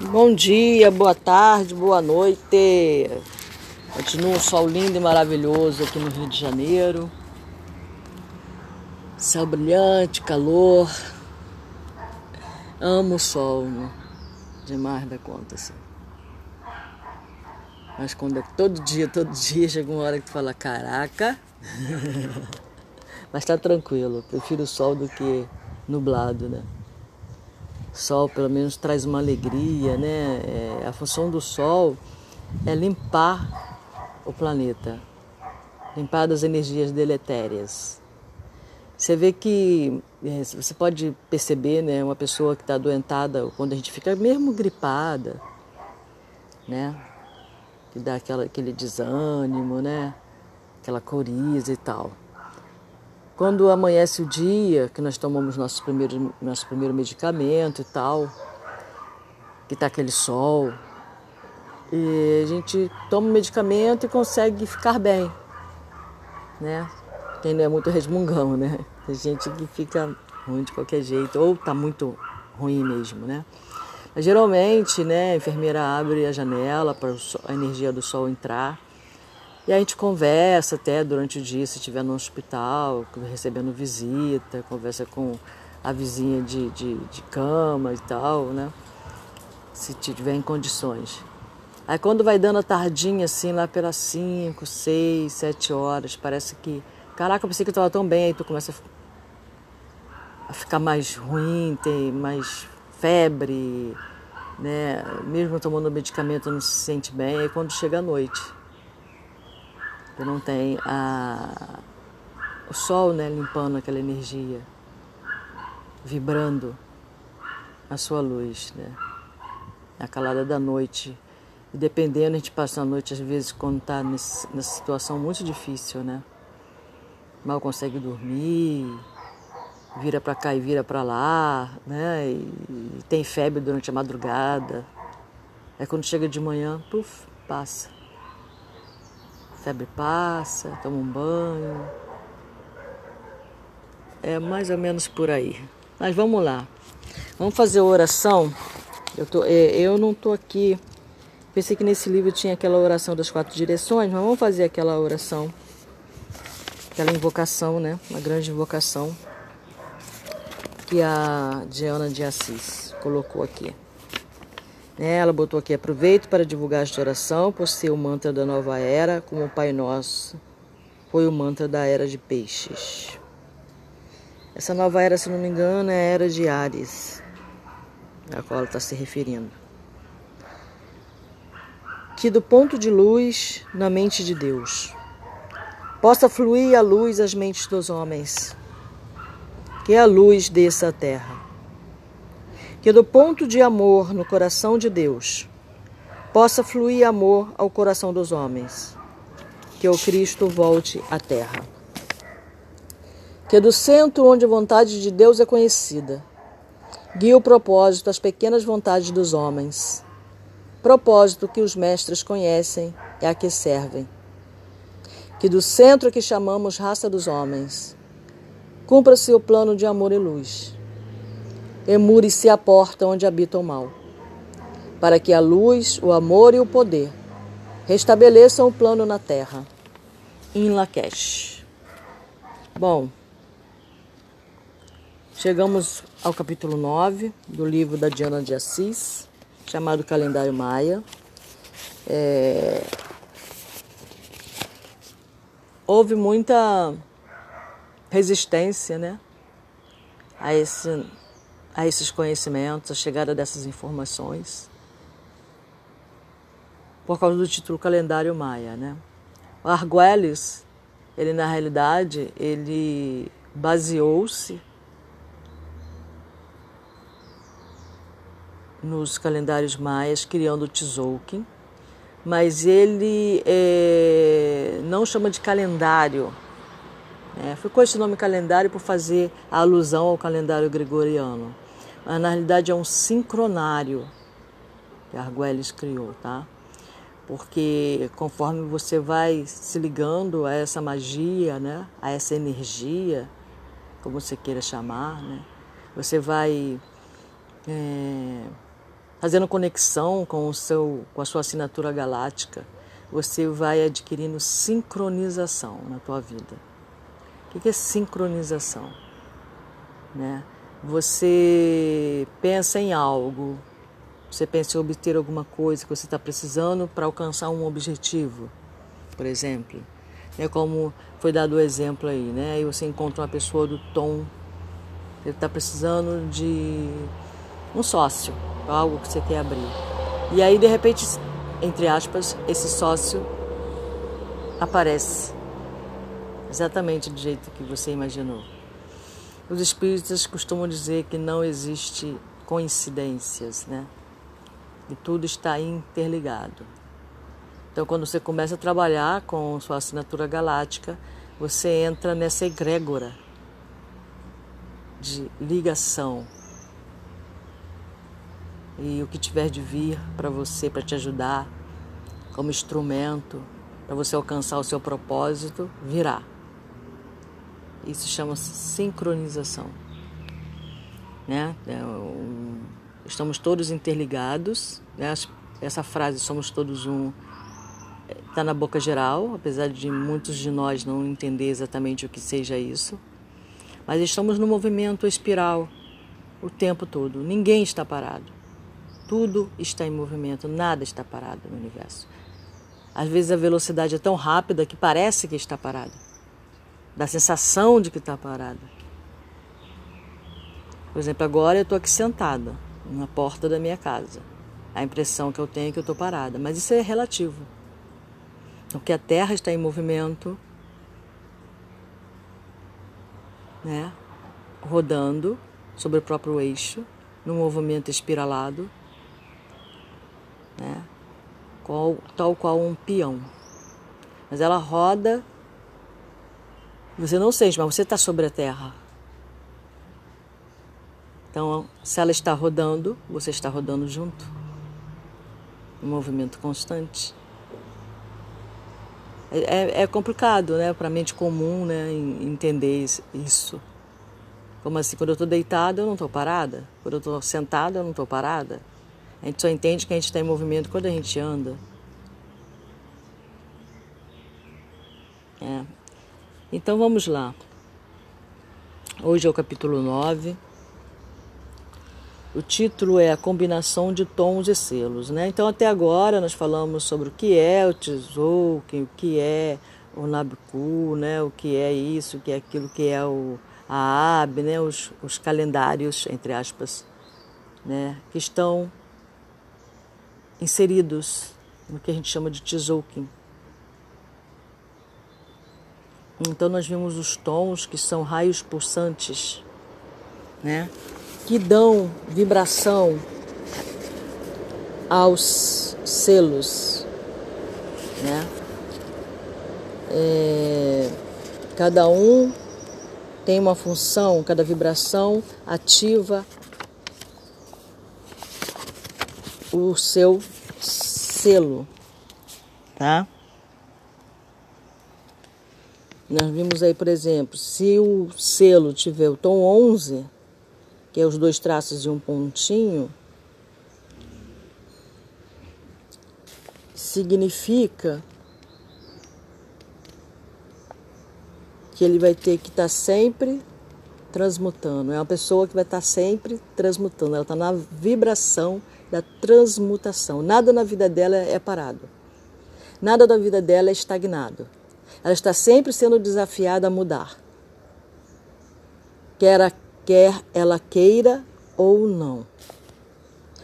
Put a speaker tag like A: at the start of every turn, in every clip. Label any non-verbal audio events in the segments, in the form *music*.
A: Bom dia, boa tarde, boa noite. Continua um sol lindo e maravilhoso aqui no Rio de Janeiro. Céu brilhante, calor. Amo o sol, né? demais da conta, assim. Mas quando é todo dia, todo dia, chega uma hora que tu fala, caraca. *laughs* Mas tá tranquilo, prefiro o sol do que nublado, né? Sol pelo menos traz uma alegria, né? É, a função do sol é limpar o planeta, limpar das energias deletérias. Você vê que é, você pode perceber, né, uma pessoa que está adoentada, quando a gente fica mesmo gripada, né, que dá aquela, aquele desânimo, né, aquela coriza e tal. Quando amanhece o dia, que nós tomamos nosso primeiro, nosso primeiro medicamento e tal, que está aquele sol, e a gente toma o medicamento e consegue ficar bem, né? Quem não é muito resmungão, né? Tem gente que fica ruim de qualquer jeito, ou está muito ruim mesmo, né? Mas geralmente, né, a enfermeira abre a janela para a energia do sol entrar e a gente conversa até durante o dia, se estiver no hospital, recebendo visita, conversa com a vizinha de, de, de cama e tal, né? Se tiver em condições. Aí quando vai dando a tardinha, assim, lá pelas 5, 6, 7 horas, parece que. Caraca, eu pensei que eu estava tão bem, aí tu começa a ficar mais ruim, tem mais febre, né? Mesmo tomando medicamento não se sente bem, aí quando chega a noite que não tem a, o sol né, limpando aquela energia, vibrando a sua luz, né? A calada da noite. E dependendo, a gente passa a noite, às vezes, quando está nessa situação muito difícil, né? Mal consegue dormir, vira para cá e vira para lá, né? E, e tem febre durante a madrugada. Aí quando chega de manhã, puf, passa febre passa, toma um banho. É mais ou menos por aí. Mas vamos lá. Vamos fazer oração. Eu, tô, é, eu não estou aqui. Pensei que nesse livro tinha aquela oração das quatro direções, mas vamos fazer aquela oração. Aquela invocação, né? Uma grande invocação que a Diana de Assis colocou aqui. Ela botou aqui: aproveito para divulgar esta oração por ser o mantra da nova era, como o Pai Nosso foi o mantra da era de peixes. Essa nova era, se não me engano, é a era de Ares, a qual ela está se referindo. Que do ponto de luz na mente de Deus possa fluir a luz às mentes dos homens, que a luz desça à terra que do ponto de amor no coração de Deus possa fluir amor ao coração dos homens. Que o Cristo volte à terra. Que do centro onde a vontade de Deus é conhecida, guie o propósito às pequenas vontades dos homens. Propósito que os mestres conhecem e a que servem. Que do centro que chamamos raça dos homens, cumpra-se o plano de amor e luz emure-se a porta onde habita o mal, para que a luz, o amor e o poder restabeleçam o plano na terra. Em Lakesh. Bom, chegamos ao capítulo 9 do livro da Diana de Assis, chamado Calendário Maia. É... Houve muita resistência, né, a esse a esses conhecimentos, a chegada dessas informações, por causa do título Calendário Maia, né? O Arguelles, ele na realidade, ele baseou-se nos calendários maias, criando o Tzolk'in, mas ele é, não chama de calendário, é, ficou esse nome calendário por fazer alusão ao calendário gregoriano mas na realidade é um sincronário que Arguelles criou, tá? Porque conforme você vai se ligando a essa magia, né, a essa energia, como você queira chamar, né, você vai é, fazendo conexão com, o seu, com a sua assinatura galáctica, você vai adquirindo sincronização na tua vida. O que é sincronização? Né? Você pensa em algo, você pensa em obter alguma coisa que você está precisando para alcançar um objetivo, por exemplo. É como foi dado o exemplo aí, né? Aí você encontra uma pessoa do tom, ele está precisando de um sócio, algo que você quer abrir. E aí, de repente, entre aspas, esse sócio aparece exatamente do jeito que você imaginou. Os espíritas costumam dizer que não existe coincidências, né? E tudo está interligado. Então, quando você começa a trabalhar com sua assinatura galáctica, você entra nessa egrégora de ligação. E o que tiver de vir para você, para te ajudar, como instrumento, para você alcançar o seu propósito, virá. Isso chama-se sincronização. Né? É estamos todos interligados. Né? Essa frase, somos todos um, está na boca geral, apesar de muitos de nós não entender exatamente o que seja isso. Mas estamos no movimento espiral o tempo todo. Ninguém está parado. Tudo está em movimento, nada está parado no universo. Às vezes a velocidade é tão rápida que parece que está parado. Dá a sensação de que está parado. Por exemplo, agora eu estou aqui sentada na porta da minha casa. A impressão que eu tenho é que eu estou parada, mas isso é relativo. Porque a Terra está em movimento, né? rodando sobre o próprio eixo, num movimento espiralado, né? qual, tal qual um peão. Mas ela roda, você não sente, mas você está sobre a Terra. Então, se ela está rodando, você está rodando junto. Um movimento constante. É, é complicado, né, para a mente comum, né, entender isso. Como assim, quando eu estou deitada, eu não estou parada. Quando eu estou sentada, eu não estou parada. A gente só entende que a gente está em movimento quando a gente anda. É. Então vamos lá. Hoje é o capítulo 9. O título é a combinação de tons e selos, né? Então até agora nós falamos sobre o que é o Tzolk'in, o que é o Nabucco, né? O que é isso, o que é aquilo, o que é o a AB, né? Os, os calendários entre aspas, né? Que estão inseridos no que a gente chama de Tzolk'in. Então nós vimos os tons que são raios pulsantes, né? que dão vibração aos selos, né? É, cada um tem uma função, cada vibração ativa o seu selo, tá? Nós vimos aí, por exemplo, se o selo tiver o tom 11, que é os dois traços e um pontinho, significa que ele vai ter que estar tá sempre transmutando. É uma pessoa que vai estar tá sempre transmutando. Ela está na vibração da transmutação. Nada na vida dela é parado. Nada da vida dela é estagnado. Ela está sempre sendo desafiada a mudar. Quer a quer ela queira ou não.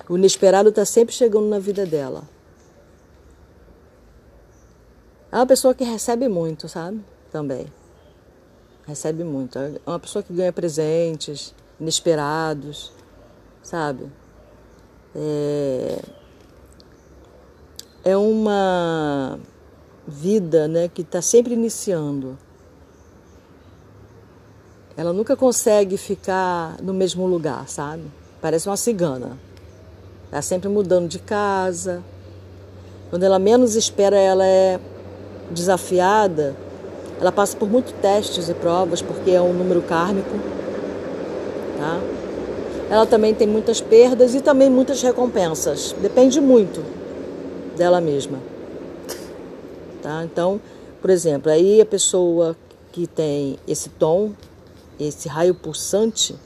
A: O inesperado está sempre chegando na vida dela. É uma pessoa que recebe muito, sabe? Também. Recebe muito. É uma pessoa que ganha presentes inesperados, sabe? É, é uma vida né, que está sempre iniciando. Ela nunca consegue ficar no mesmo lugar, sabe? Parece uma cigana. Está sempre mudando de casa. Quando ela menos espera, ela é desafiada. Ela passa por muitos testes e provas, porque é um número kármico. Tá? ela também tem muitas perdas e também muitas recompensas. Depende muito dela mesma. Tá? Então, por exemplo, aí a pessoa que tem esse tom, esse raio pulsante,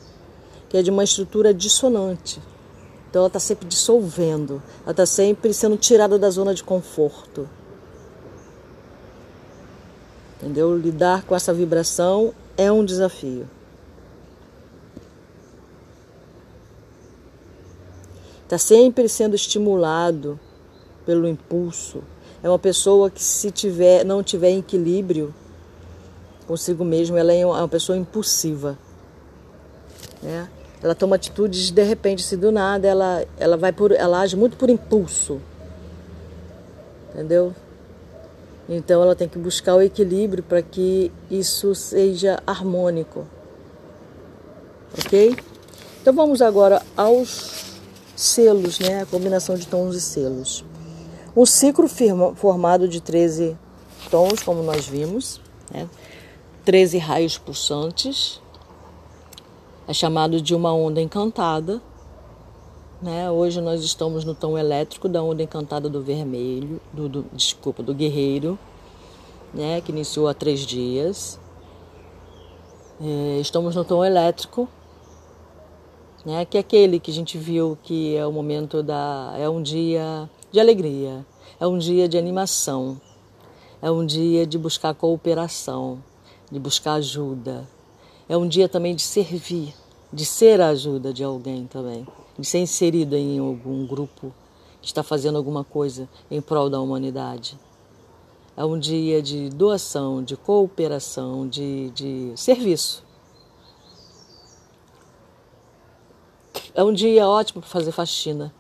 A: que é de uma estrutura dissonante. Então ela está sempre dissolvendo, ela está sempre sendo tirada da zona de conforto. Entendeu? Lidar com essa vibração é um desafio. Está sempre sendo estimulado pelo impulso. É uma pessoa que se tiver, não tiver equilíbrio consigo mesmo, ela é uma pessoa impulsiva. Né? Ela toma atitudes de repente, se do nada, ela, ela vai por, ela age muito por impulso. Entendeu? Então ela tem que buscar o equilíbrio para que isso seja harmônico. Ok? Então vamos agora aos selos, né? A combinação de tons e selos. Um ciclo firma, formado de 13 tons, como nós vimos, né? 13 raios pulsantes. É chamado de uma onda encantada. Né? Hoje nós estamos no tom elétrico da onda encantada do vermelho, do, do desculpa, do guerreiro, né? que iniciou há três dias. É, estamos no tom elétrico, né? que é aquele que a gente viu que é o momento da. é um dia de alegria, é um dia de animação, é um dia de buscar cooperação, de buscar ajuda. É um dia também de servir, de ser a ajuda de alguém também de ser inserido em algum grupo que está fazendo alguma coisa em prol da humanidade. É um dia de doação, de cooperação, de, de serviço. É um dia ótimo para fazer faxina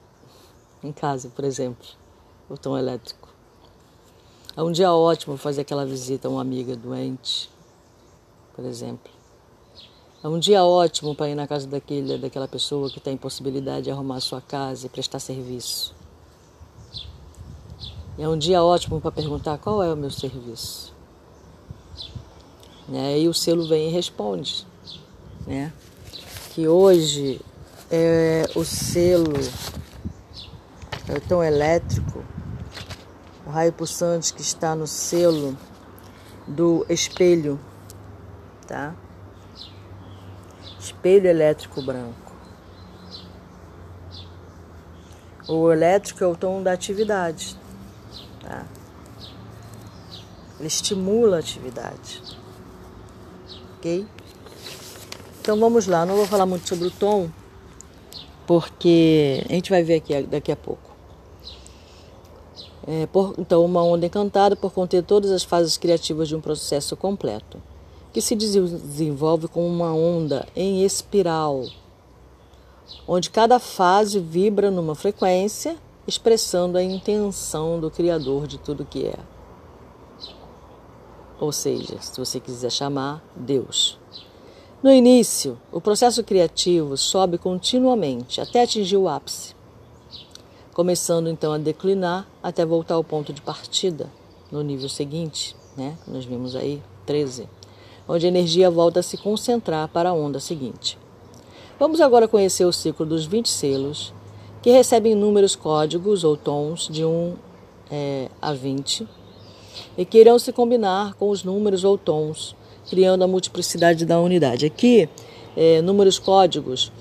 A: em casa, por exemplo, o elétrico. É um dia ótimo fazer aquela visita a uma amiga doente, por exemplo. É um dia ótimo para ir na casa daquele, daquela pessoa que tem possibilidade de arrumar sua casa e prestar serviço. É um dia ótimo para perguntar qual é o meu serviço. Né? E o selo vem e responde. Né? Que hoje é o selo é tão elétrico, o raio pulsante que está no selo do espelho, tá? espelho elétrico branco. O elétrico é o tom da atividade. Tá? Ele estimula a atividade. Ok? Então vamos lá, não vou falar muito sobre o tom, porque a gente vai ver aqui daqui a pouco. É, por, então, uma onda encantada por conter todas as fases criativas de um processo completo que se desenvolve como uma onda em espiral, onde cada fase vibra numa frequência, expressando a intenção do Criador de tudo que é. Ou seja, se você quiser chamar, Deus. No início, o processo criativo sobe continuamente até atingir o ápice, começando então a declinar até voltar ao ponto de partida, no nível seguinte, né? Nós vimos aí 13 onde a energia volta a se concentrar para a onda seguinte. Vamos agora conhecer o ciclo dos 20 selos, que recebem números códigos ou tons de 1 é, a 20 e que irão se combinar com os números ou tons, criando a multiplicidade da unidade. Aqui, é, números códigos,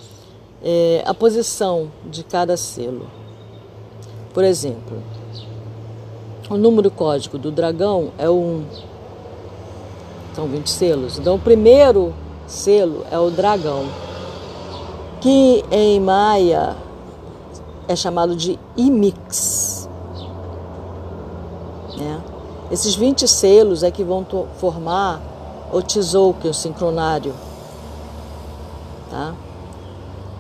A: é, a posição de cada selo. Por exemplo, o número código do dragão é o 1. São 20 selos. Então, o primeiro selo é o dragão, que em maia é chamado de imix. Né? Esses 20 selos é que vão formar o tzolk'in, o sincronário. Tá?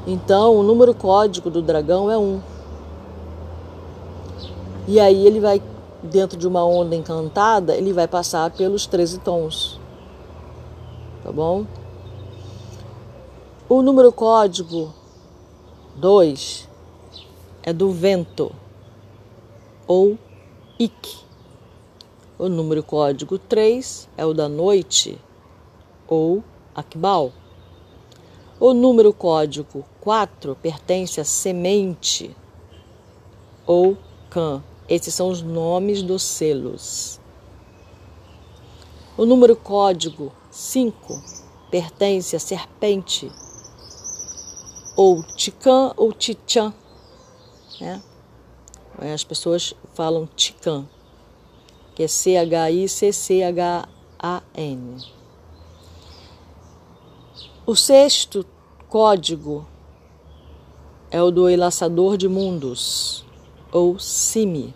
A: Então, o número código do dragão é 1. E aí ele vai, dentro de uma onda encantada, ele vai passar pelos 13 tons tá bom? O número código 2 é do vento ou IC. O número código 3 é o da noite ou Akbal. O número código 4 pertence a semente ou can. Esses são os nomes dos selos. O número código 5 pertence a serpente ou tican ou tichan. Né? As pessoas falam tican, que é C-H-I-C-C-H-A-N. O sexto código é o do enlaçador de mundos, ou CIMI.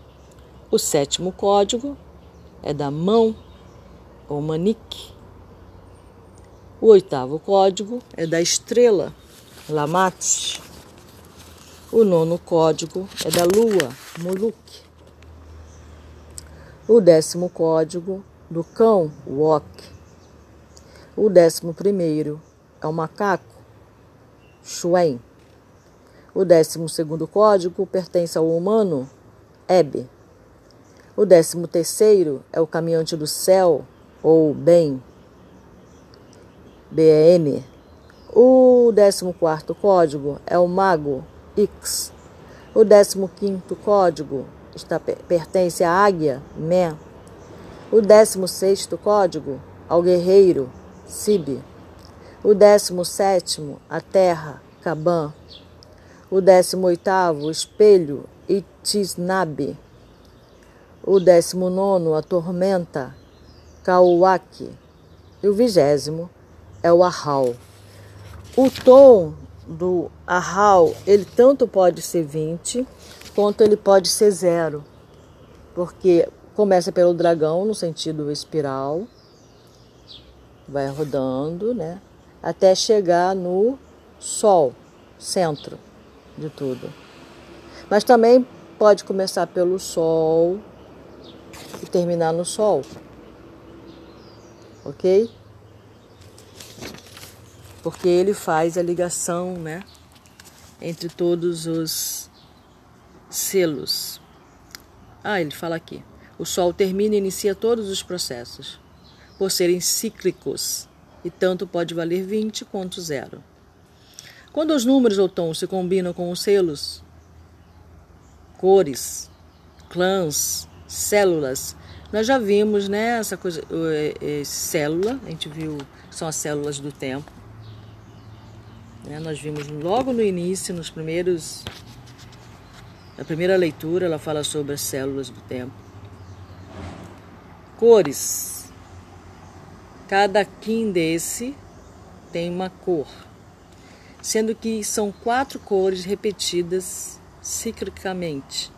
A: O sétimo código é da mão, ou manique. O oitavo código é da estrela, Lamat. O nono código é da lua, Muluk. O décimo código do cão, Wok. O décimo primeiro é o macaco, Shuen. O décimo segundo código pertence ao humano, Ebe. O décimo terceiro é o caminhante do céu, ou Ben, BN. O décimo quarto código é o mago, X. O décimo quinto código está, pertence à águia, Me. O décimo sexto código ao guerreiro, Sib. O décimo sétimo, a terra, Caban. O décimo oitavo, espelho, Itisnabe. O décimo nono, a tormenta, Kauak. E o vigésimo é o Ahau. O tom do Ahau, ele tanto pode ser 20, quanto ele pode ser zero. Porque começa pelo dragão, no sentido espiral, vai rodando, né? até chegar no Sol, centro de tudo. Mas também pode começar pelo Sol e terminar no Sol. Ok? Porque ele faz a ligação, né? Entre todos os selos. Ah, ele fala aqui. O Sol termina e inicia todos os processos, por serem cíclicos e tanto pode valer 20 quanto zero. Quando os números ou tons se combinam com os selos, cores, clãs, células, nós já vimos né, essa coisa, é, é, célula, a gente viu são as células do tempo. Né, nós vimos logo no início, nos primeiros. Na primeira leitura, ela fala sobre as células do tempo. Cores, Cada kim desse tem uma cor, sendo que são quatro cores repetidas ciclicamente.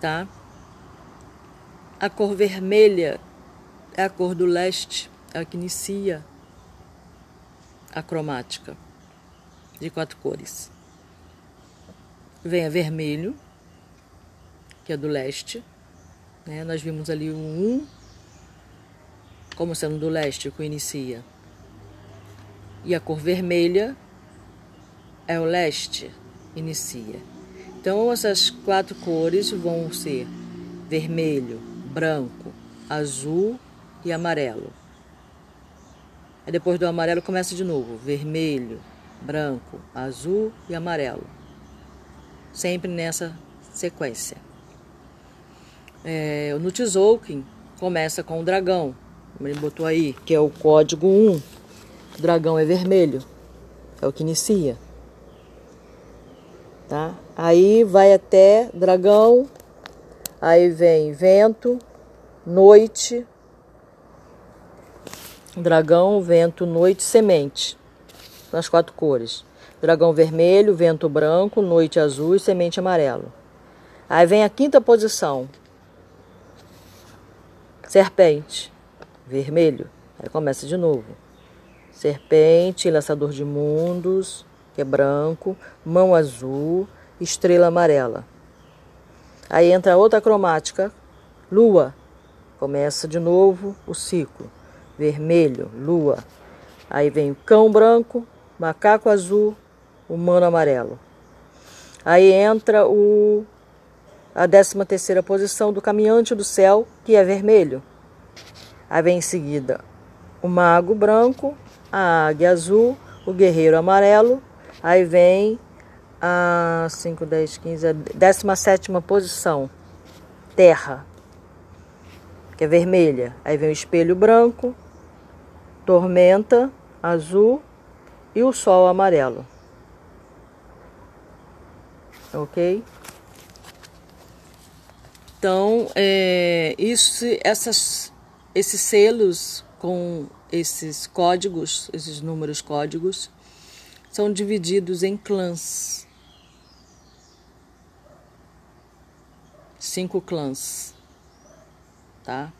A: Tá? A cor vermelha é a cor do leste, é a que inicia a cromática de quatro cores. Vem a vermelho, que é do leste. Né? Nós vimos ali o um como sendo do leste, que inicia. E a cor vermelha é o leste, inicia. Então, essas quatro cores vão ser vermelho, branco, azul e amarelo. Aí depois do amarelo começa de novo: vermelho, branco, azul e amarelo. Sempre nessa sequência. É, no Tzolk'in começa com o dragão, como ele botou aí, que é o código 1. O dragão é vermelho. É o que inicia. Tá? Aí vai até dragão, aí vem vento, noite, dragão, vento, noite, semente. Nas quatro cores. Dragão vermelho, vento branco, noite azul e semente amarelo. Aí vem a quinta posição. Serpente vermelho. Aí começa de novo. Serpente, lançador de mundos, que é branco, mão azul, estrela amarela. Aí entra outra cromática, lua. Começa de novo o ciclo. Vermelho, lua. Aí vem o cão branco, macaco azul, humano amarelo. Aí entra o a décima terceira posição do caminhante do céu, que é vermelho. Aí vem em seguida o mago branco, a águia azul, o guerreiro amarelo, aí vem a 5, 10, 15, 17 posição, terra, que é vermelha. Aí vem o espelho branco, tormenta azul e o sol amarelo. Ok? Então, é, isso, essas, esses selos com esses códigos, esses números códigos, são divididos em clãs. Cinco clãs, tá?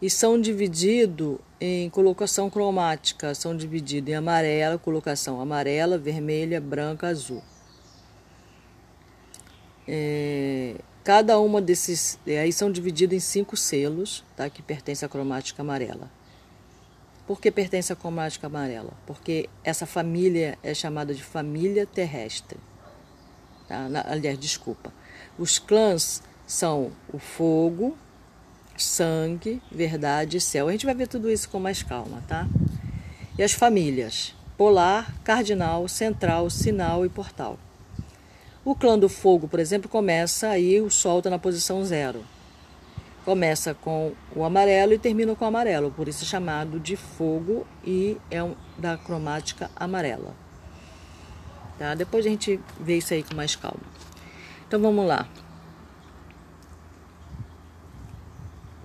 A: E são divididos em colocação cromática, são divididos em amarela, colocação amarela, vermelha, branca, azul. É, cada uma desses aí são divididos em cinco selos, tá? Que pertence à cromática amarela. Por que pertence à cromática amarela? Porque essa família é chamada de família terrestre. Tá? Aliás, desculpa. Os clãs são o fogo, sangue, verdade e céu. A gente vai ver tudo isso com mais calma, tá? E as famílias: polar, cardinal, central, sinal e portal. O clã do fogo, por exemplo, começa aí, o sol está na posição zero. Começa com o amarelo e termina com o amarelo, por isso é chamado de fogo e é um, da cromática amarela. Tá? Depois a gente vê isso aí com mais calma. Então vamos lá.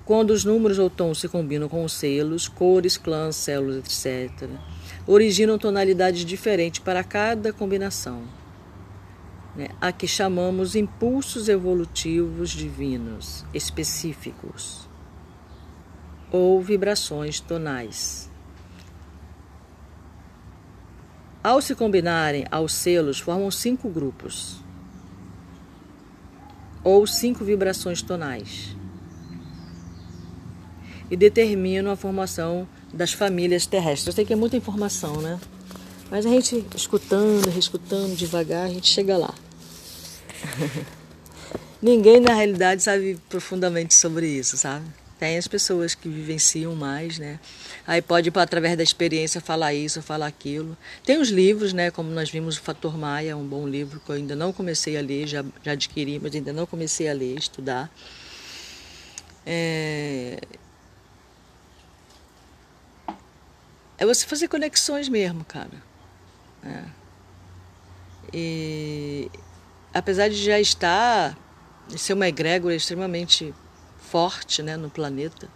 A: Quando os números ou tons se combinam com os selos, cores, clãs, células, etc., originam tonalidades diferentes para cada combinação né, a que chamamos impulsos evolutivos divinos específicos ou vibrações tonais. Ao se combinarem aos selos, formam cinco grupos ou cinco vibrações tonais e determinam a formação das famílias terrestres. Eu sei que é muita informação, né? Mas a gente escutando, reescutando devagar, a gente chega lá. *laughs* Ninguém na realidade sabe profundamente sobre isso, sabe? Tem as pessoas que vivenciam mais, né? Aí pode, através da experiência, falar isso, falar aquilo. Tem os livros, né? Como nós vimos, o Fator Maia, um bom livro que eu ainda não comecei a ler, já, já adquiri, mas ainda não comecei a ler, estudar. É... é você fazer conexões mesmo, cara. É. E apesar de já estar, ser uma egrégora extremamente forte né, no planeta,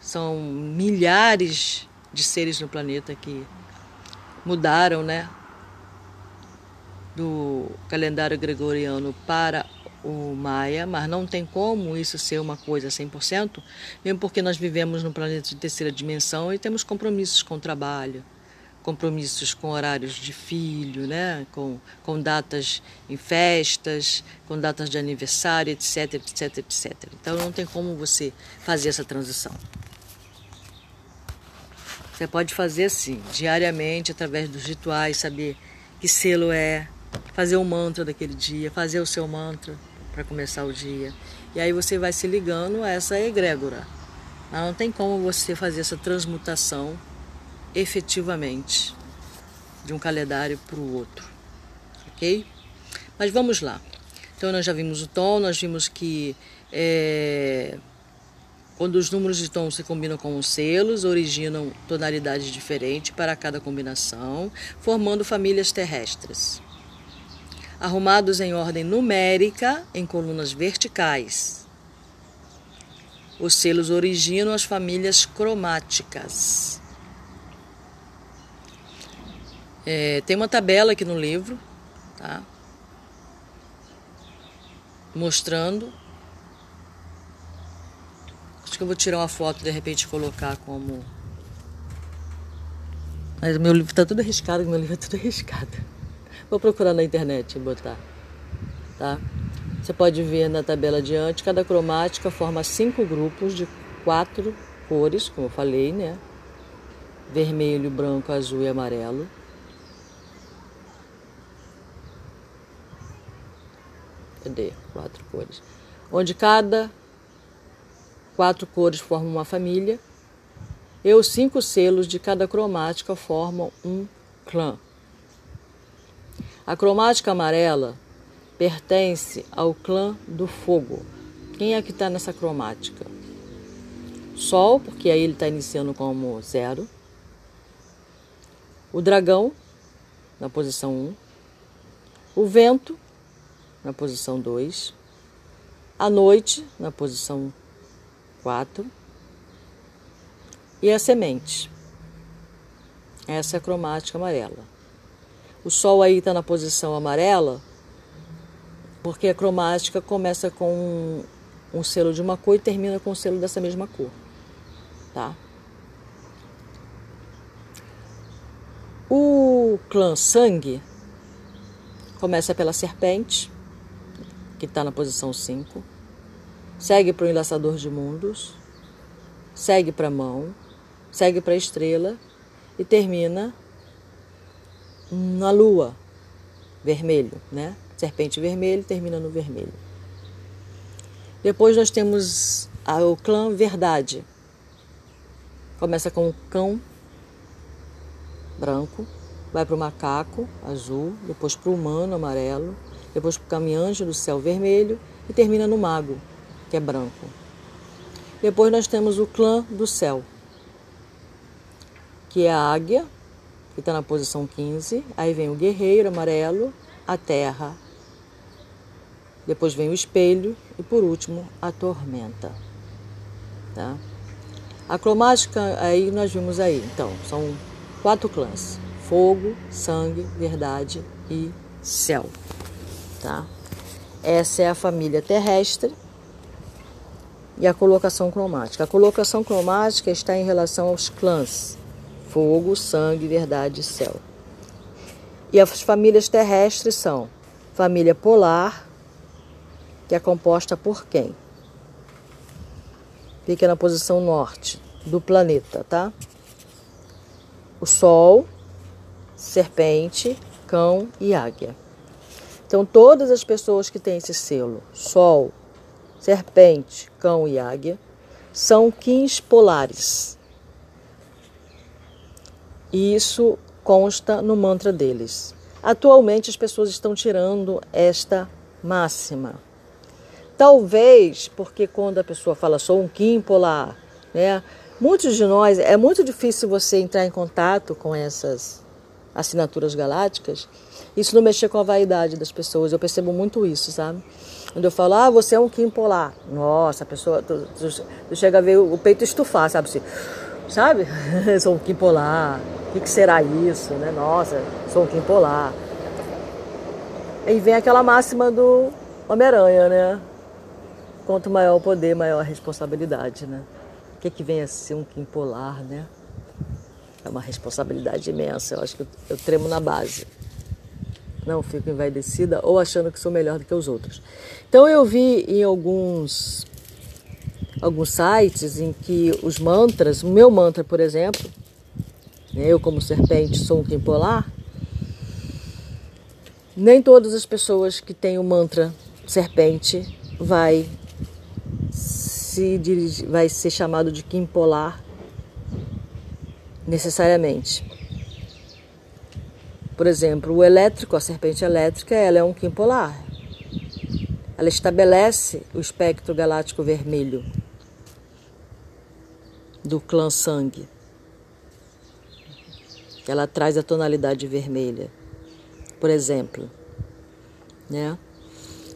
A: são milhares de seres no planeta que mudaram né, do calendário gregoriano para o Maia, mas não tem como isso ser uma coisa 100%, mesmo porque nós vivemos num planeta de terceira dimensão e temos compromissos com o trabalho, compromissos com horários de filho, né? com, com datas em festas, com datas de aniversário, etc, etc, etc. Então não tem como você fazer essa transição. Você pode fazer assim, diariamente, através dos rituais, saber que selo é, fazer o mantra daquele dia, fazer o seu mantra para começar o dia. E aí você vai se ligando a essa egrégora. Não tem como você fazer essa transmutação efetivamente de um calendário para o outro, ok? Mas vamos lá. Então nós já vimos o tom, nós vimos que é, quando os números de tom se combinam com os selos, originam tonalidades diferentes para cada combinação, formando famílias terrestres. Arrumados em ordem numérica, em colunas verticais. Os selos originam as famílias cromáticas. É, tem uma tabela aqui no livro, tá? Mostrando. Acho que eu vou tirar uma foto de repente colocar como. Mas meu livro está tudo arriscado, meu livro é tudo *laughs* arriscado. Vou procurar na internet e botar, tá? Você pode ver na tabela adiante, cada cromática forma cinco grupos de quatro cores, como eu falei, né? Vermelho, branco, azul e amarelo. Cadê? Quatro cores. Onde cada quatro cores formam uma família. e os cinco selos de cada cromática formam um clã. A cromática amarela pertence ao clã do fogo. Quem é que está nessa cromática? Sol, porque aí ele está iniciando como zero. O dragão, na posição 1. Um. O vento, na posição 2. A noite, na posição 4. E a semente. Essa é a cromática amarela. O Sol aí está na posição amarela, porque a cromática começa com um, um selo de uma cor e termina com um selo dessa mesma cor. Tá? O clã sangue começa pela serpente, que está na posição 5, segue para o enlaçador de mundos, segue para a mão, segue para a estrela e termina na lua, vermelho, né? Serpente vermelho termina no vermelho. Depois nós temos o clã Verdade. Começa com o cão branco, vai para o macaco azul, depois para o humano amarelo, depois para o caminhante do céu vermelho e termina no mago, que é branco. Depois nós temos o clã do céu, que é a águia, que está na posição 15. Aí vem o guerreiro amarelo, a terra. Depois vem o espelho e por último a tormenta. Tá? A cromática aí nós vimos aí. Então, são quatro clãs: fogo, sangue, verdade e céu. Tá? Essa é a família terrestre e a colocação cromática. A colocação cromática está em relação aos clãs fogo, sangue, verdade e céu. E as famílias terrestres são família polar, que é composta por quem? Fica na posição norte do planeta, tá? O Sol, serpente, cão e águia. Então, todas as pessoas que têm esse selo, Sol, serpente, cão e águia, são quins polares. E isso consta no mantra deles. Atualmente as pessoas estão tirando esta máxima. Talvez porque quando a pessoa fala sou um Kim polar, né? Muitos de nós é muito difícil você entrar em contato com essas assinaturas galácticas. Isso não mexer com a vaidade das pessoas. Eu percebo muito isso, sabe? Quando eu falo, ah, você é um Kim polar. Nossa, a pessoa, tu, tu, tu chega a ver o peito estufar, sabe? Assim, sabe? *laughs* sou um Kim polar. O que, que, será isso, né? Nossa, sou um Kim polar. E vem aquela máxima do Homem-Aranha, né? Quanto maior o poder, maior a responsabilidade, né? O que, que vem a ser um Kim polar, né? É uma responsabilidade imensa. Eu acho que eu, tremo na base. Não fico envaidecida ou achando que sou melhor do que os outros. Então eu vi em alguns alguns sites em que os mantras, o meu mantra, por exemplo, né, eu como serpente sou um Kim polar, nem todas as pessoas que têm o mantra serpente vai se dirigir, vai ser chamado de Kim polar necessariamente. Por exemplo, o elétrico, a serpente elétrica, ela é um Kim polar. Ela estabelece o espectro galáctico vermelho do clã sangue. Ela traz a tonalidade vermelha, por exemplo, né?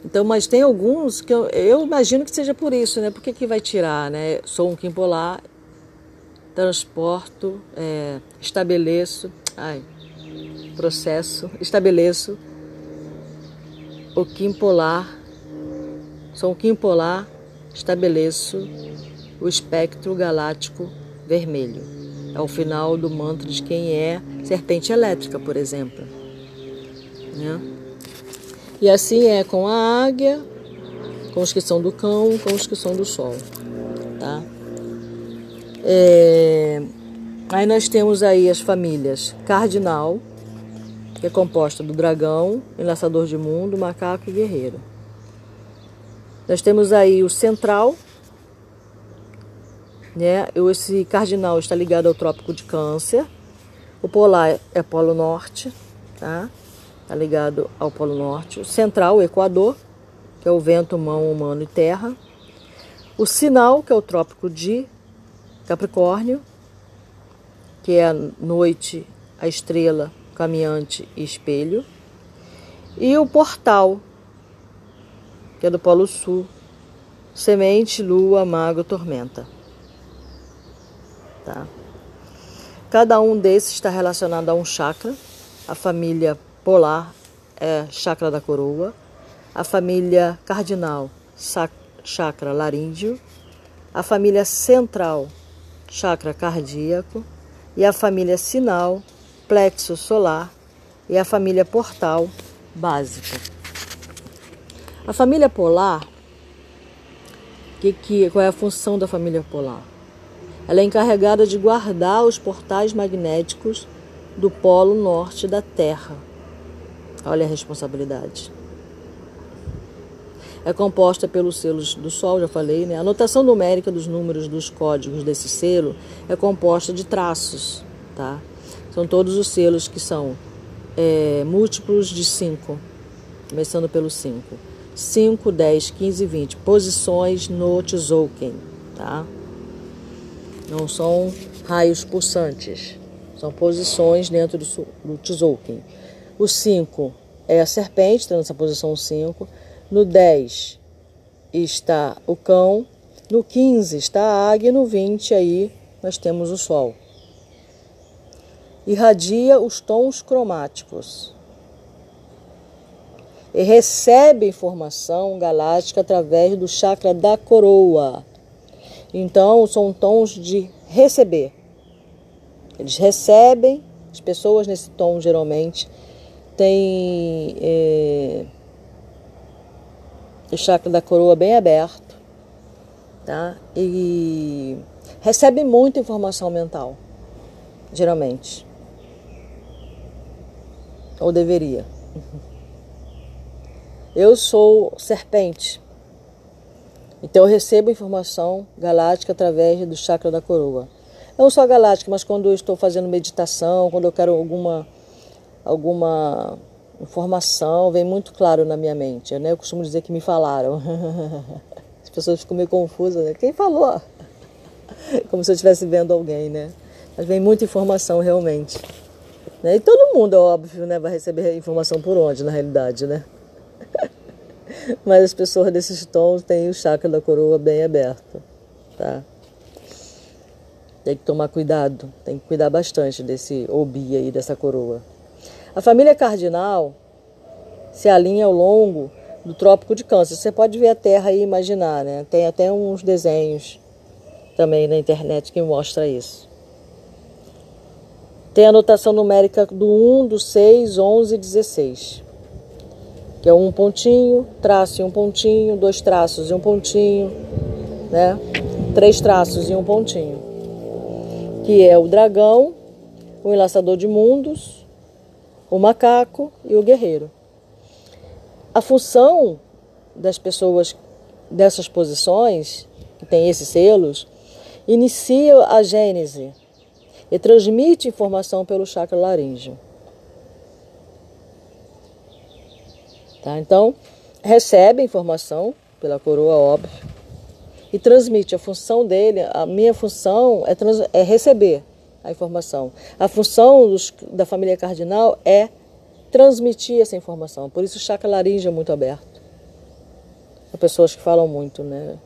A: Então, mas tem alguns que eu, eu imagino que seja por isso, né? Por que, que vai tirar, né? Sou um Kim polar, transporto, é, estabeleço, ai, processo, estabeleço o Kim polar, sou um Kim polar, estabeleço o espectro galáctico vermelho. É o final do mantra de quem é serpente elétrica, por exemplo. Né? E assim é com a águia, com os que são do cão, com os que são do sol. Tá? É... Aí nós temos aí as famílias cardinal, que é composta do dragão, enlaçador de mundo, macaco e guerreiro. Nós temos aí o central, Né? Esse cardinal está ligado ao trópico de Câncer. O polar é Polo Norte, tá? Está ligado ao Polo Norte. O central, o Equador, que é o vento, mão, humano e terra. O sinal, que é o trópico de Capricórnio, que é a noite, a estrela, caminhante e espelho. E o portal, que é do Polo Sul, semente, lua, mago, tormenta. Tá? Cada um desses está relacionado a um chakra. A família polar é chakra da coroa. A família cardinal, chakra laríngeo. A família central, chakra cardíaco. E a família sinal, plexo solar. E a família portal, básica. A família polar, que, que, qual é a função da família polar? Ela é encarregada de guardar os portais magnéticos do polo norte da Terra. Olha a responsabilidade. É composta pelos selos do Sol, já falei, né? A notação numérica dos números dos códigos desse selo é composta de traços, tá? São todos os selos que são é, múltiplos de 5, começando pelo 5. 5, 10, 15 e 20. Posições no Tzolk'in, tá? Não são raios pulsantes, são posições dentro do, do Tzolk'in. O 5 é a serpente, está nessa posição 5. No 10 está o cão. No 15 está a águia. No 20 aí nós temos o sol. Irradia os tons cromáticos e recebe informação galáctica através do chakra da coroa. Então, são tons de receber. Eles recebem, as pessoas nesse tom geralmente têm é, o chakra da coroa bem aberto, tá? E recebe muita informação mental, geralmente. Ou deveria. Eu sou serpente. Então eu recebo informação galáctica através do chakra da coroa. Não só galáctica, mas quando eu estou fazendo meditação, quando eu quero alguma alguma informação, vem muito claro na minha mente. Né? Eu costumo dizer que me falaram. *laughs* As pessoas ficam meio confusas, né? Quem falou? *laughs* Como se eu estivesse vendo alguém, né? Mas vem muita informação realmente. Né? E todo mundo, é óbvio, né, vai receber informação por onde, na realidade, né? *laughs* Mas as pessoas desses tons têm o chakra da coroa bem aberto, tá? Tem que tomar cuidado, tem que cuidar bastante desse obi aí, dessa coroa. A família cardinal se alinha ao longo do Trópico de Câncer. Você pode ver a Terra e imaginar, né? Tem até uns desenhos também na internet que mostra isso. Tem a notação numérica do 1, do 6, 11 e 16 que é um pontinho, traço e um pontinho, dois traços e um pontinho, né? Três traços e um pontinho, que é o dragão, o enlaçador de mundos, o macaco e o guerreiro. A função das pessoas dessas posições, que tem esses selos, inicia a gênese e transmite informação pelo chakra laríngeo. Tá? Então, recebe a informação pela coroa, óbvio, e transmite. A função dele, a minha função é, trans, é receber a informação. A função dos, da família cardinal é transmitir essa informação. Por isso o chakra laríngeo é muito aberto. Há pessoas que falam muito, né?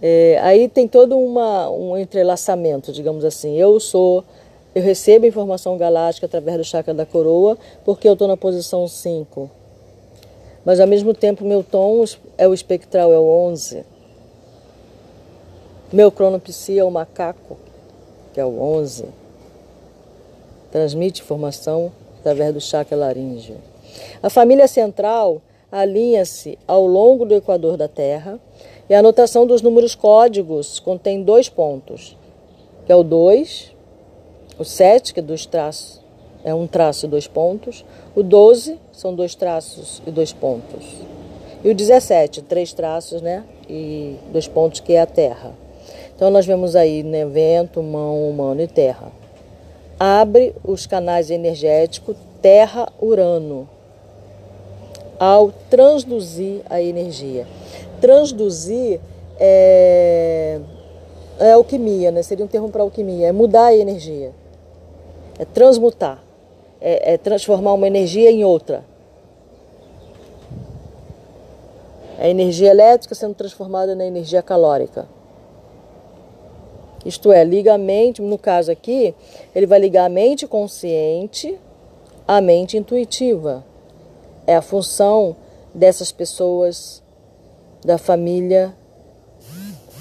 A: É, aí tem todo uma, um entrelaçamento, digamos assim. Eu sou, eu recebo informação galáctica através do chakra da coroa, porque eu estou na posição 5 mas ao mesmo tempo meu tom é o espectral, é o 11. Meu cronopsia é o macaco, que é o 11. Transmite informação através do chakra laríngeo. A família central alinha-se ao longo do equador da Terra e a anotação dos números códigos contém dois pontos, que é o 2, o 7, que é dos traços é um traço e dois pontos. O 12 são dois traços e dois pontos. E o 17, três traços né, e dois pontos, que é a Terra. Então nós vemos aí né, vento, mão, humano e terra. Abre os canais energéticos Terra-Urano ao transduzir a energia. Transduzir é, é alquimia, né? seria um termo para alquimia, é mudar a energia, é transmutar, é, é transformar uma energia em outra. A energia elétrica sendo transformada na energia calórica. Isto é, liga a mente, no caso aqui, ele vai ligar a mente consciente à mente intuitiva. É a função dessas pessoas da família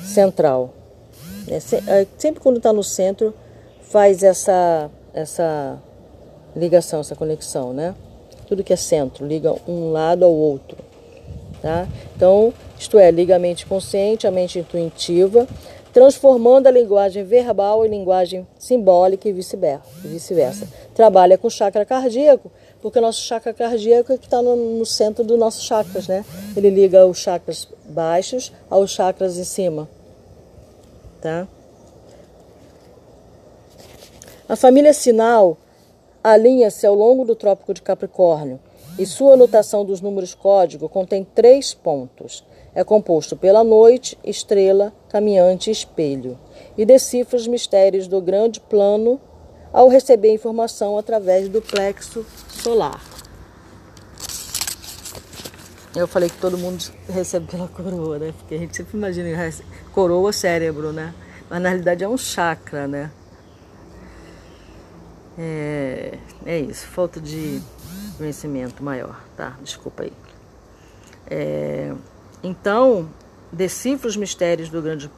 A: central. É, é, sempre quando está no centro, faz essa, essa ligação, essa conexão, né? Tudo que é centro, liga um lado ao outro. Tá? Então, isto é, liga a mente consciente, a mente intuitiva, transformando a linguagem verbal em linguagem simbólica e vice-versa. Trabalha com chakra cardíaco, porque o nosso chakra cardíaco é que está no, no, centro dos nossos chakras, né? Ele liga os chakras baixos aos chakras em cima, tá? A família sinal alinha-se ao longo do Trópico de Capricórnio e sua anotação dos números código contém três pontos. É composto pela noite, estrela, caminhante e espelho, e decifra os mistérios do grande plano ao receber informação através do plexo solar. Eu falei que todo mundo recebe pela coroa, né? Porque a gente sempre imagina coroa cérebro, né? Mas na realidade é um chakra, né? É, é isso, falta de conhecimento maior, tá? Desculpa aí. É, então, decifra os mistérios do grande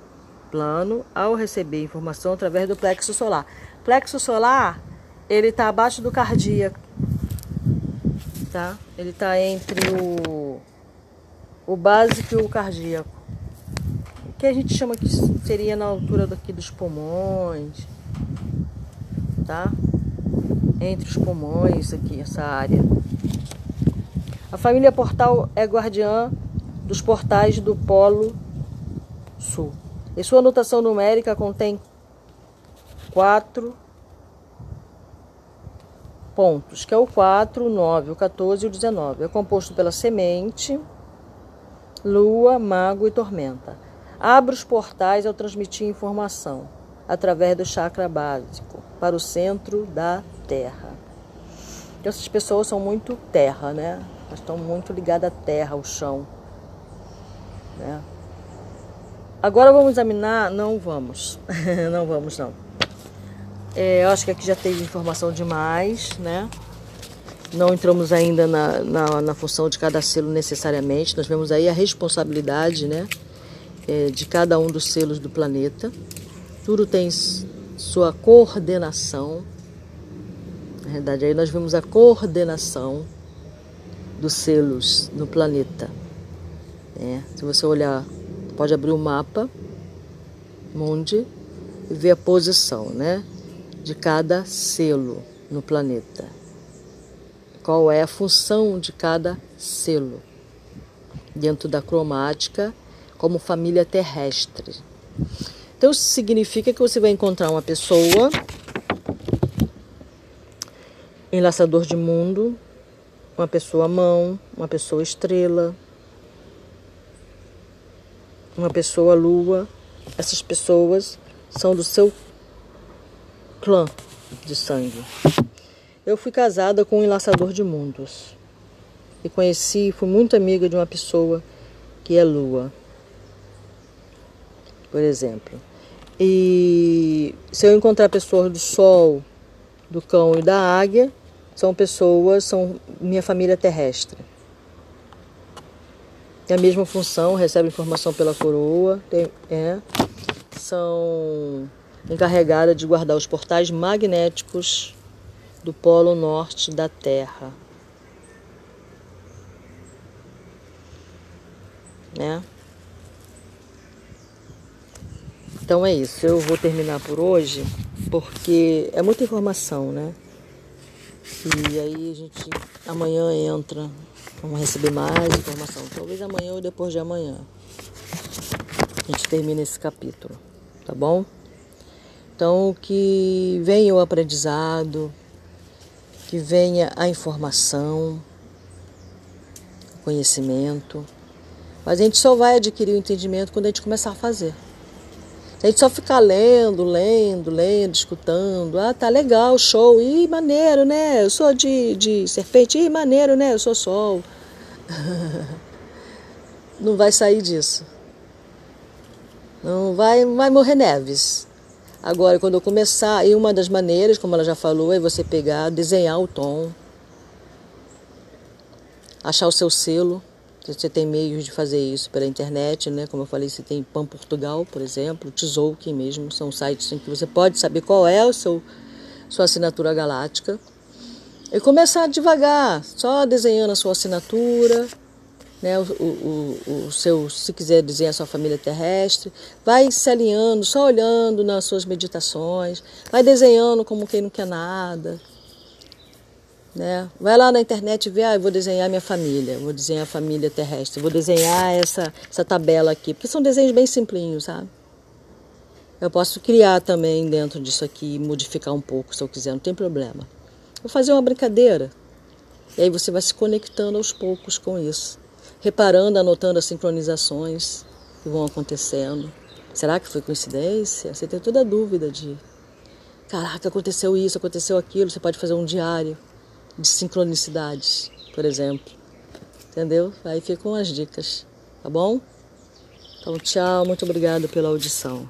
A: plano ao receber informação através do plexo solar. Plexo solar, ele está abaixo do cardíaco, tá? Ele está entre o, o básico e o cardíaco, que a gente chama que seria na altura daqui dos pulmões, tá? entre os pulmões aqui, essa área. A família Portal é guardiã dos portais do Polo Sul. E sua anotação numérica contém quatro pontos, que é o 4, o 9, o 14 e o 19. É composto pela semente, lua, mago e tormenta. Abre os portais ao transmitir informação através do chakra básico para o centro da terra. Essas pessoas são muito terra, né? Elas estão muito ligadas à terra, ao chão. Né? Agora vamos examinar. Não vamos. *laughs* não vamos, não. É, eu acho que aqui já teve informação demais, né? Não entramos ainda na, na, na, função de cada selo necessariamente. Nós vemos aí a responsabilidade, né? É, de cada um dos selos do planeta. Tudo tem sua coordenação na verdade, aí nós vimos a coordenação dos selos no planeta. É, se você olhar, pode abrir o mapa mundi e ver a posição né, de cada selo no planeta. Qual é a função de cada selo dentro da cromática como família terrestre. Então, isso significa que você vai encontrar uma pessoa enlaçador de mundo, uma pessoa mão, uma pessoa estrela, uma pessoa lua. Essas pessoas são do seu clã de sangue. Eu fui casada com um enlaçador de mundos e conheci, fui muito amiga de uma pessoa que é lua, por exemplo. E se eu encontrar pessoas do sol, do cão e da águia são pessoas, são minha família terrestre. Tem a mesma função, recebe informação pela coroa, tem, é, são encarregadas de guardar os portais magnéticos do polo norte da Terra. Né? Então é isso. Eu vou terminar por hoje porque é muita informação, né? E aí a gente amanhã entra, vamos receber mais informação. Talvez amanhã ou depois de amanhã. A gente termina esse capítulo. tá bom? Então, que venha o aprendizado, que venha a informação, o conhecimento. Mas a gente só vai adquirir o entendimento quando a gente começar a fazer. A gente só ficar lendo, lendo, lendo, escutando, ah, tá legal, show, ih, maneiro, né? Eu sou de, de serpente, ih, maneiro, né? Eu sou sol. *laughs* Não vai sair disso. Não vai, vai morrer neves. Agora, quando eu começar, e uma das maneiras, como ela já falou, é você pegar, desenhar o tom, achar o seu selo. Você tem meios de fazer isso pela internet, né? Como eu falei, você tem Pan Portugal, por exemplo, Tzolk'in mesmo, são sites em que você pode saber qual é o seu sua assinatura galáctica e começar devagar, só desenhando a sua assinatura, né, o, o, o, seu, se quiser dizer a sua família terrestre, vai se alinhando, só olhando nas suas meditações, vai desenhando como quem não quer nada. Né? Vai lá na internet e vê, ah, eu vou desenhar minha família, vou desenhar a família terrestre, vou desenhar essa, essa tabela aqui, porque são desenhos bem simplinhos, sabe? Eu posso criar também dentro disso aqui, modificar um pouco se eu quiser, não tem problema. Vou fazer uma brincadeira. E aí você vai se conectando aos poucos com isso reparando, anotando as sincronizações que vão acontecendo. Será que foi coincidência? Você tem toda a dúvida de, caraca, aconteceu isso, aconteceu aquilo. Você pode fazer um diário de sincronicidades, por exemplo. Entendeu? Aí ficam as dicas, tá bom? Então, tchau, muito obrigado pela audição.